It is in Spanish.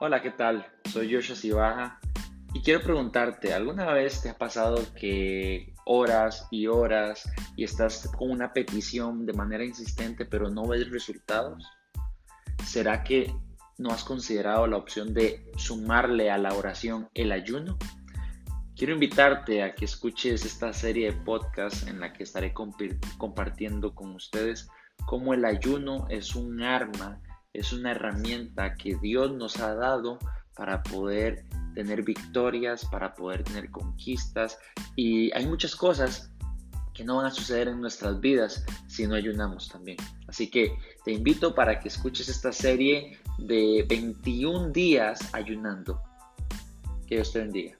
Hola, ¿qué tal? Soy Joshua Sibaja y quiero preguntarte, ¿alguna vez te ha pasado que horas y horas y estás con una petición de manera insistente pero no ves resultados? ¿Será que no has considerado la opción de sumarle a la oración el ayuno? Quiero invitarte a que escuches esta serie de podcasts en la que estaré compartiendo con ustedes cómo el ayuno es un arma, es una herramienta que Dios nos ha dado para poder tener victorias, para poder tener conquistas. Y hay muchas cosas que no van a suceder en nuestras vidas si no ayunamos también. Así que te invito para que escuches esta serie de 21 días ayunando. Que Dios te bendiga.